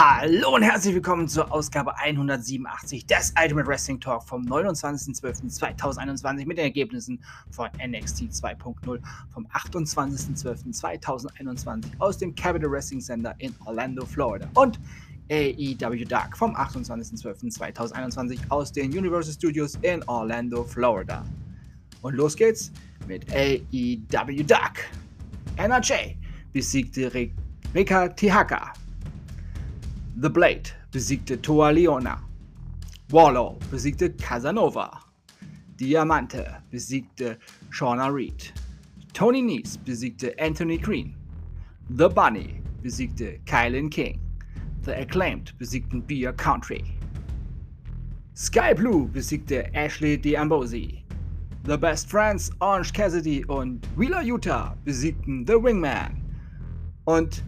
Hallo und herzlich willkommen zur Ausgabe 187 des Ultimate Wrestling Talk vom 29.12.2021 mit den Ergebnissen von NXT 2.0 vom 28.12.2021 aus dem Capital Wrestling Center in Orlando, Florida und AEW Dark vom 28.12.2021 aus den Universal Studios in Orlando, Florida. Und los geht's mit AEW Dark. NRJ besiegte Rika Tihaka The Blade besiegte Toa Leona. Warlow besiegte Casanova. Diamante besiegte Shauna Reed. Tony Nese besiegte Anthony Green. The Bunny besiegte Kylan King. The Acclaimed besiegten Beer Country. Sky Blue besiegte Ashley D'Ambosi. The Best Friends Orange Cassidy und Wheeler Utah besiegten The Wingman. Und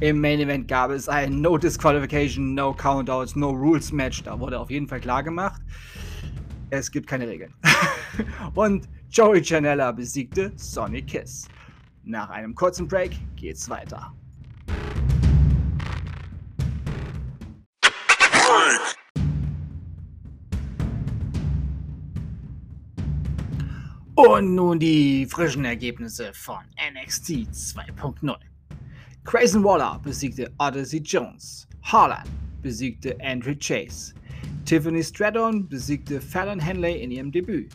im Main Event gab es ein No Disqualification, No Countouts, No Rules Match. Da wurde auf jeden Fall klar gemacht, es gibt keine Regeln. Und Joey Janella besiegte Sonny Kiss. Nach einem kurzen Break geht's weiter. Und nun die frischen Ergebnisse von NXT 2.0. Grayson Waller besiegte Odyssey Jones. Harlan besiegte Andrew Chase. Tiffany Stratton besiegte Fallon Henley in ihrem Debüt.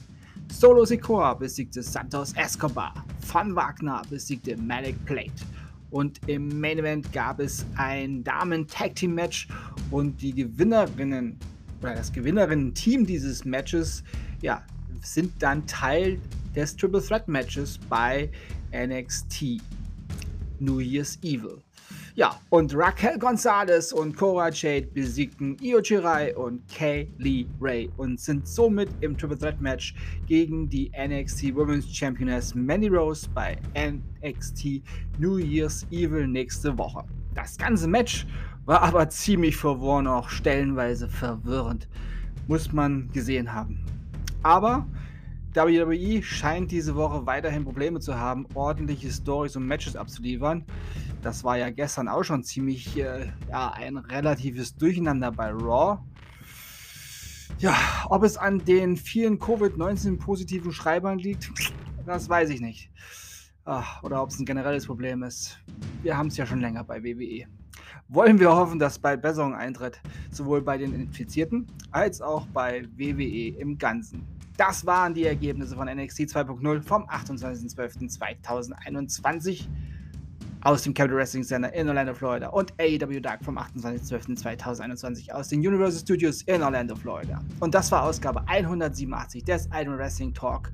Solo Sikoa besiegte Santos Escobar. Von Wagner besiegte Malik Plate. Und im Main Event gab es ein Damen-Tag-Team-Match und die Gewinnerinnen oder das Gewinnerinnen-Team dieses Matches ja, sind dann Teil des Triple Threat Matches bei NXT. New Year's Evil. Ja, und Raquel Gonzalez und Cora Jade besiegten Io Shirai und Kay Ray und sind somit im Triple Threat Match gegen die NXT Women's Championess Mandy Rose bei NXT New Year's Evil nächste Woche. Das ganze Match war aber ziemlich verworren, auch stellenweise verwirrend. Muss man gesehen haben. Aber WWE scheint diese Woche weiterhin Probleme zu haben, ordentliche Stories und Matches abzuliefern. Das war ja gestern auch schon ziemlich äh, ja, ein relatives Durcheinander bei Raw. Ja, ob es an den vielen Covid-19 positiven Schreibern liegt, das weiß ich nicht. Ach, oder ob es ein generelles Problem ist. Wir haben es ja schon länger bei WWE. Wollen wir hoffen, dass bald Besserung eintritt, sowohl bei den Infizierten als auch bei WWE im Ganzen. Das waren die Ergebnisse von NXT 2.0 vom 28.12.2021 aus dem Capital Wrestling Center in Orlando, Florida und AEW Dark vom 28.12.2021 aus den Universal Studios in Orlando, Florida. Und das war Ausgabe 187 des Iron Wrestling Talk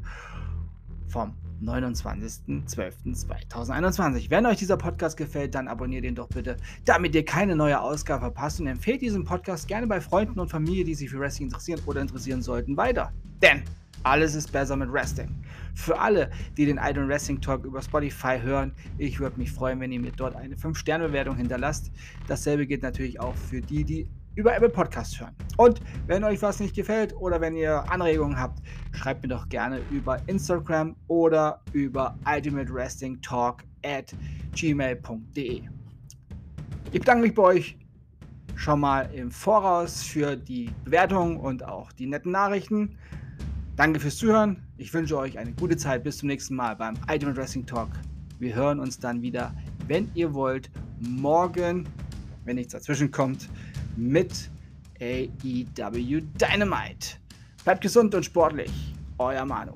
vom 29.12.2021. Wenn euch dieser Podcast gefällt, dann abonniert ihn doch bitte, damit ihr keine neue Ausgabe verpasst und empfehlt diesen Podcast gerne bei Freunden und Familie, die sich für Wrestling interessieren oder interessieren sollten, weiter. Denn alles ist besser mit Wrestling. Für alle, die den Idol Wrestling Talk über Spotify hören, ich würde mich freuen, wenn ihr mir dort eine 5-Sterne-Bewertung hinterlasst. Dasselbe gilt natürlich auch für die, die über Apple Podcasts hören. Und wenn euch was nicht gefällt oder wenn ihr Anregungen habt, schreibt mir doch gerne über Instagram oder über Ultimate Wrestling Talk at gmail.de. Ich bedanke mich bei euch schon mal im Voraus für die Bewertung und auch die netten Nachrichten. Danke fürs Zuhören. Ich wünsche euch eine gute Zeit. Bis zum nächsten Mal beim Ultimate Wrestling Talk. Wir hören uns dann wieder, wenn ihr wollt, morgen, wenn nichts dazwischen kommt, mit AEW Dynamite. Bleibt gesund und sportlich. Euer Manu.